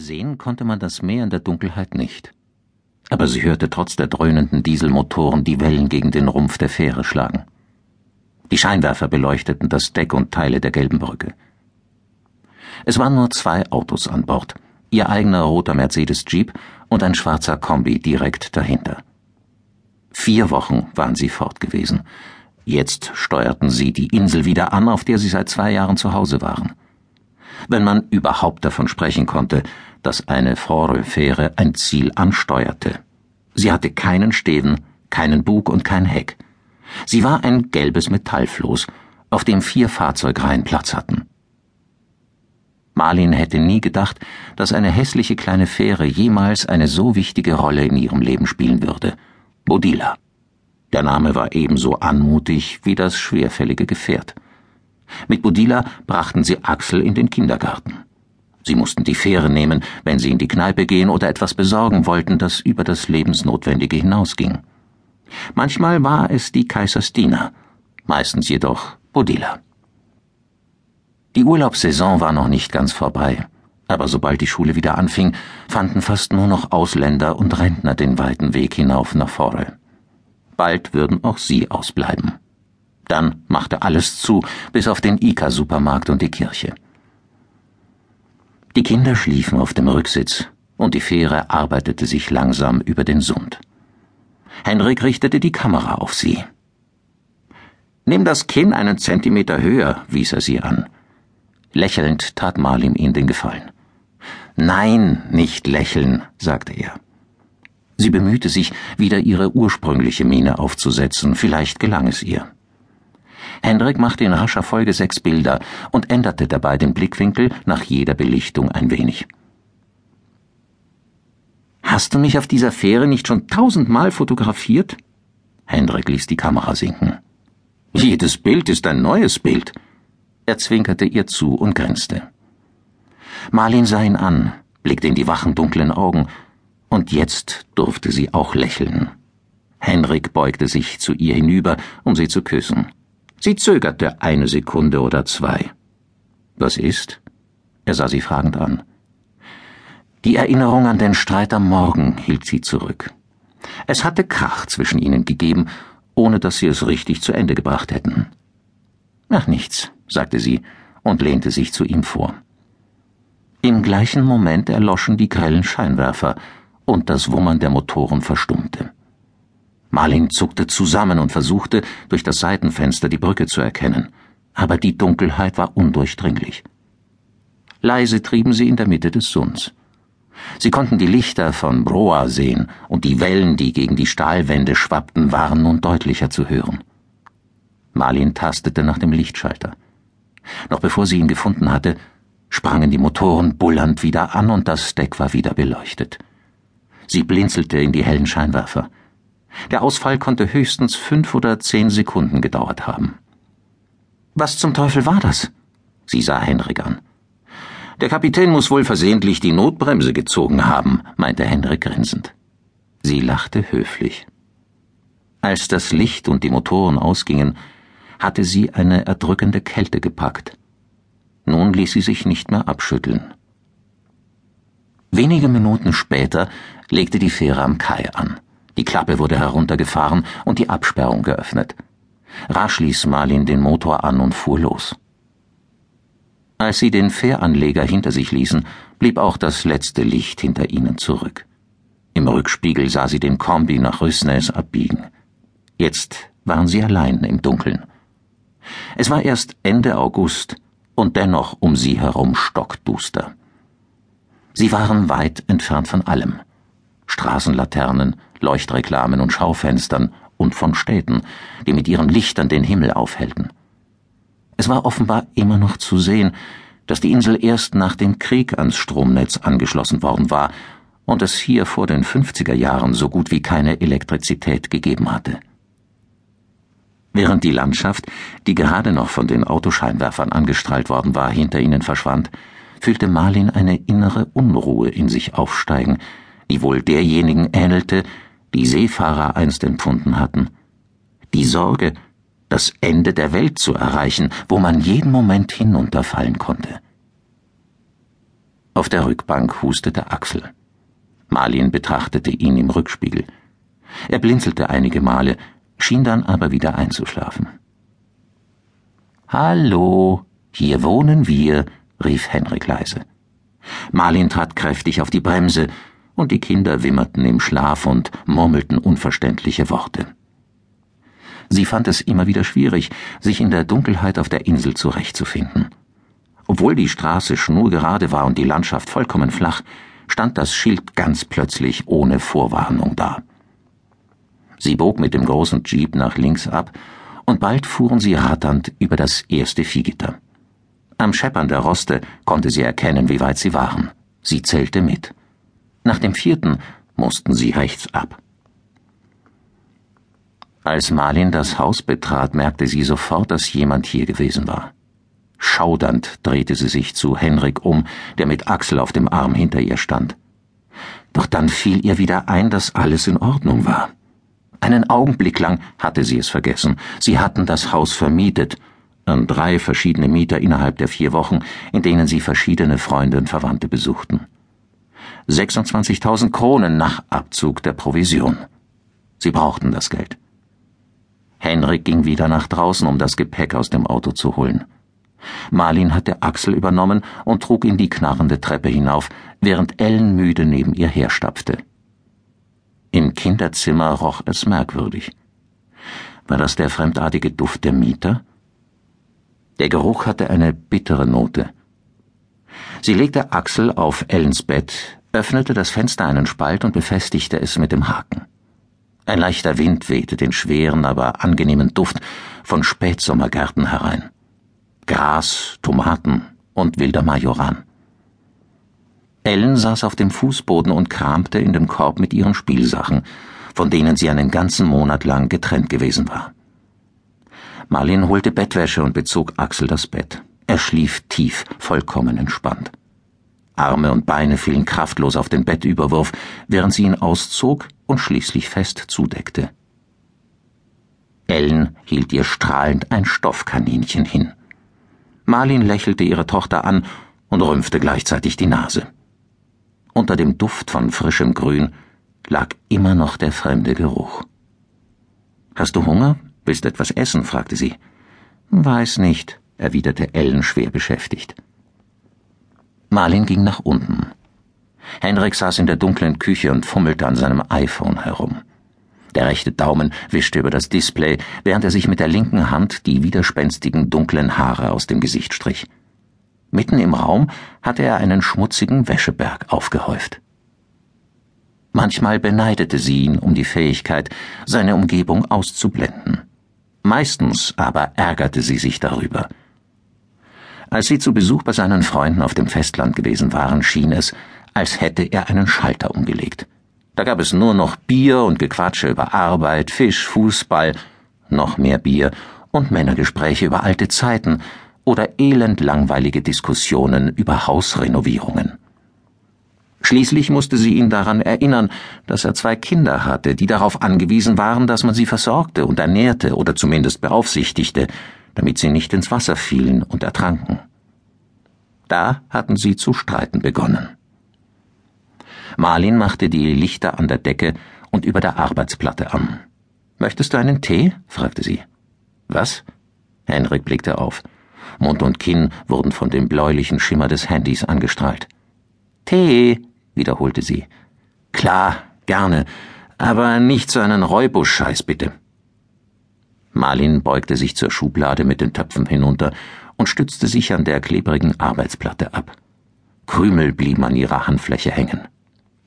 Sehen konnte man das Meer in der Dunkelheit nicht. Aber sie hörte trotz der dröhnenden Dieselmotoren die Wellen gegen den Rumpf der Fähre schlagen. Die Scheinwerfer beleuchteten das Deck und Teile der gelben Brücke. Es waren nur zwei Autos an Bord, ihr eigener roter Mercedes Jeep und ein schwarzer Kombi direkt dahinter. Vier Wochen waren sie fort gewesen. Jetzt steuerten sie die Insel wieder an, auf der sie seit zwei Jahren zu Hause waren. Wenn man überhaupt davon sprechen konnte, dass eine Forelfähre ein Ziel ansteuerte. Sie hatte keinen Steven, keinen Bug und kein Heck. Sie war ein gelbes Metallfloß, auf dem vier Fahrzeugreihen Platz hatten. Marlin hätte nie gedacht, dass eine hässliche kleine Fähre jemals eine so wichtige Rolle in ihrem Leben spielen würde. Bodila. Der Name war ebenso anmutig wie das schwerfällige Gefährt. Mit Bodila brachten sie Axel in den Kindergarten. Sie mussten die Fähre nehmen, wenn sie in die Kneipe gehen oder etwas besorgen wollten, das über das Lebensnotwendige hinausging. Manchmal war es die Kaisersdiener, meistens jedoch Bodila. Die Urlaubssaison war noch nicht ganz vorbei, aber sobald die Schule wieder anfing, fanden fast nur noch Ausländer und Rentner den weiten Weg hinauf nach Forel. Bald würden auch sie ausbleiben. Dann machte alles zu, bis auf den Ika-Supermarkt und die Kirche. Die Kinder schliefen auf dem Rücksitz, und die Fähre arbeitete sich langsam über den Sund. Henrik richtete die Kamera auf sie. Nimm das Kinn einen Zentimeter höher, wies er sie an. Lächelnd tat Marlim ihm den Gefallen. Nein, nicht lächeln, sagte er. Sie bemühte sich, wieder ihre ursprüngliche Miene aufzusetzen, vielleicht gelang es ihr. Hendrik machte in rascher Folge sechs Bilder und änderte dabei den Blickwinkel nach jeder Belichtung ein wenig. Hast du mich auf dieser Fähre nicht schon tausendmal fotografiert? Hendrik ließ die Kamera sinken. Jedes Bild ist ein neues Bild. Er zwinkerte ihr zu und grinste. Marlin sah ihn an, blickte in die wachen dunklen Augen, und jetzt durfte sie auch lächeln. Henrik beugte sich zu ihr hinüber, um sie zu küssen. Sie zögerte eine Sekunde oder zwei. Was ist? Er sah sie fragend an. Die Erinnerung an den Streit am Morgen hielt sie zurück. Es hatte Krach zwischen ihnen gegeben, ohne dass sie es richtig zu Ende gebracht hätten. Ach nichts, sagte sie und lehnte sich zu ihm vor. Im gleichen Moment erloschen die grellen Scheinwerfer und das Wummern der Motoren verstummte. Marlin zuckte zusammen und versuchte, durch das Seitenfenster die Brücke zu erkennen, aber die Dunkelheit war undurchdringlich. Leise trieben sie in der Mitte des Sunds. Sie konnten die Lichter von Broa sehen, und die Wellen, die gegen die Stahlwände schwappten, waren nun deutlicher zu hören. Marlin tastete nach dem Lichtschalter. Noch bevor sie ihn gefunden hatte, sprangen die Motoren bullernd wieder an und das Deck war wieder beleuchtet. Sie blinzelte in die hellen Scheinwerfer. Der Ausfall konnte höchstens fünf oder zehn Sekunden gedauert haben. Was zum Teufel war das? Sie sah Henrik an. Der Kapitän muss wohl versehentlich die Notbremse gezogen haben, meinte Henrik grinsend. Sie lachte höflich. Als das Licht und die Motoren ausgingen, hatte sie eine erdrückende Kälte gepackt. Nun ließ sie sich nicht mehr abschütteln. Wenige Minuten später legte die Fähre am Kai an. Die Klappe wurde heruntergefahren und die Absperrung geöffnet. Rasch ließ Marlin den Motor an und fuhr los. Als sie den Fähranleger hinter sich ließen, blieb auch das letzte Licht hinter ihnen zurück. Im Rückspiegel sah sie den Kombi nach Rüssnes abbiegen. Jetzt waren sie allein im Dunkeln. Es war erst Ende August und dennoch um sie herum stockduster. Sie waren weit entfernt von allem. Straßenlaternen, Leuchtreklamen und Schaufenstern und von Städten, die mit ihren Lichtern den Himmel aufhellten. Es war offenbar immer noch zu sehen, dass die Insel erst nach dem Krieg ans Stromnetz angeschlossen worden war und es hier vor den 50er Jahren so gut wie keine Elektrizität gegeben hatte. Während die Landschaft, die gerade noch von den Autoscheinwerfern angestrahlt worden war, hinter ihnen verschwand, fühlte Marlin eine innere Unruhe in sich aufsteigen, die wohl derjenigen ähnelte, die Seefahrer einst empfunden hatten. Die Sorge, das Ende der Welt zu erreichen, wo man jeden Moment hinunterfallen konnte. Auf der Rückbank hustete Axel. Marlin betrachtete ihn im Rückspiegel. Er blinzelte einige Male, schien dann aber wieder einzuschlafen. Hallo, hier wohnen wir, rief Henrik leise. Marlin trat kräftig auf die Bremse, und die Kinder wimmerten im Schlaf und murmelten unverständliche Worte. Sie fand es immer wieder schwierig, sich in der Dunkelheit auf der Insel zurechtzufinden. Obwohl die Straße schnurgerade war und die Landschaft vollkommen flach, stand das Schild ganz plötzlich ohne Vorwarnung da. Sie bog mit dem großen Jeep nach links ab, und bald fuhren sie ratternd über das erste Viehgitter. Am Scheppern der Roste konnte sie erkennen, wie weit sie waren. Sie zählte mit. Nach dem vierten mussten sie rechts ab. Als Marlin das Haus betrat, merkte sie sofort, dass jemand hier gewesen war. Schaudernd drehte sie sich zu Henrik um, der mit Axel auf dem Arm hinter ihr stand. Doch dann fiel ihr wieder ein, dass alles in Ordnung war. Einen Augenblick lang hatte sie es vergessen. Sie hatten das Haus vermietet, an drei verschiedene Mieter innerhalb der vier Wochen, in denen sie verschiedene Freunde und Verwandte besuchten. 26.000 Kronen nach Abzug der Provision. Sie brauchten das Geld. Henrik ging wieder nach draußen, um das Gepäck aus dem Auto zu holen. Marlin hatte Axel übernommen und trug ihn die knarrende Treppe hinauf, während Ellen müde neben ihr herstapfte. Im Kinderzimmer roch es merkwürdig. War das der fremdartige Duft der Mieter? Der Geruch hatte eine bittere Note. Sie legte Axel auf Ellens Bett, öffnete das Fenster einen Spalt und befestigte es mit dem Haken. Ein leichter Wind wehte den schweren, aber angenehmen Duft von Spätsommergärten herein. Gras, Tomaten und wilder Majoran. Ellen saß auf dem Fußboden und kramte in dem Korb mit ihren Spielsachen, von denen sie einen ganzen Monat lang getrennt gewesen war. Marlin holte Bettwäsche und bezog Axel das Bett. Er schlief tief, vollkommen entspannt. Arme und Beine fielen kraftlos auf den Bettüberwurf, während sie ihn auszog und schließlich fest zudeckte. Ellen hielt ihr strahlend ein Stoffkaninchen hin. Marlin lächelte ihre Tochter an und rümpfte gleichzeitig die Nase. Unter dem Duft von frischem Grün lag immer noch der fremde Geruch. Hast du Hunger? Willst etwas essen? fragte sie. Weiß nicht, erwiderte Ellen schwer beschäftigt. Marlin ging nach unten. Henrik saß in der dunklen Küche und fummelte an seinem iPhone herum. Der rechte Daumen wischte über das Display, während er sich mit der linken Hand die widerspenstigen dunklen Haare aus dem Gesicht strich. Mitten im Raum hatte er einen schmutzigen Wäscheberg aufgehäuft. Manchmal beneidete sie ihn um die Fähigkeit, seine Umgebung auszublenden. Meistens aber ärgerte sie sich darüber. Als sie zu Besuch bei seinen Freunden auf dem Festland gewesen waren, schien es, als hätte er einen Schalter umgelegt. Da gab es nur noch Bier und Gequatsche über Arbeit, Fisch, Fußball, noch mehr Bier und Männergespräche über alte Zeiten oder elendlangweilige Diskussionen über Hausrenovierungen. Schließlich musste sie ihn daran erinnern, dass er zwei Kinder hatte, die darauf angewiesen waren, dass man sie versorgte und ernährte oder zumindest beaufsichtigte, damit sie nicht ins Wasser fielen und ertranken. Da hatten sie zu streiten begonnen. Marlin machte die Lichter an der Decke und über der Arbeitsplatte an. Möchtest du einen Tee? fragte sie. Was? Henrik blickte auf. Mund und Kinn wurden von dem bläulichen Schimmer des Handys angestrahlt. Tee, wiederholte sie. Klar, gerne, aber nicht so einen Räubusch-Scheiß bitte. Marlin beugte sich zur Schublade mit den Töpfen hinunter und stützte sich an der klebrigen Arbeitsplatte ab. Krümel blieben an ihrer Handfläche hängen.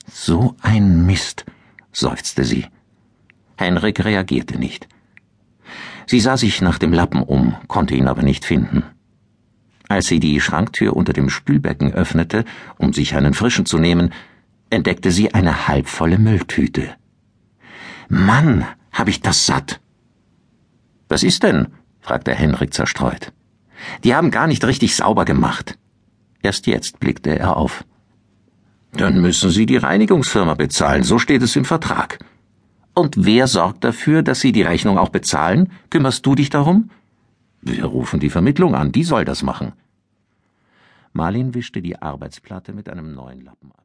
So ein Mist, seufzte sie. Henrik reagierte nicht. Sie sah sich nach dem Lappen um, konnte ihn aber nicht finden. Als sie die Schranktür unter dem Spülbecken öffnete, um sich einen frischen zu nehmen, entdeckte sie eine halbvolle Mülltüte. Mann, hab ich das satt! Was ist denn? fragte Henrik zerstreut. Die haben gar nicht richtig sauber gemacht. Erst jetzt blickte er auf. Dann müssen Sie die Reinigungsfirma bezahlen, so steht es im Vertrag. Und wer sorgt dafür, dass Sie die Rechnung auch bezahlen? Kümmerst du dich darum? Wir rufen die Vermittlung an, die soll das machen. Marlin wischte die Arbeitsplatte mit einem neuen Lappen ab.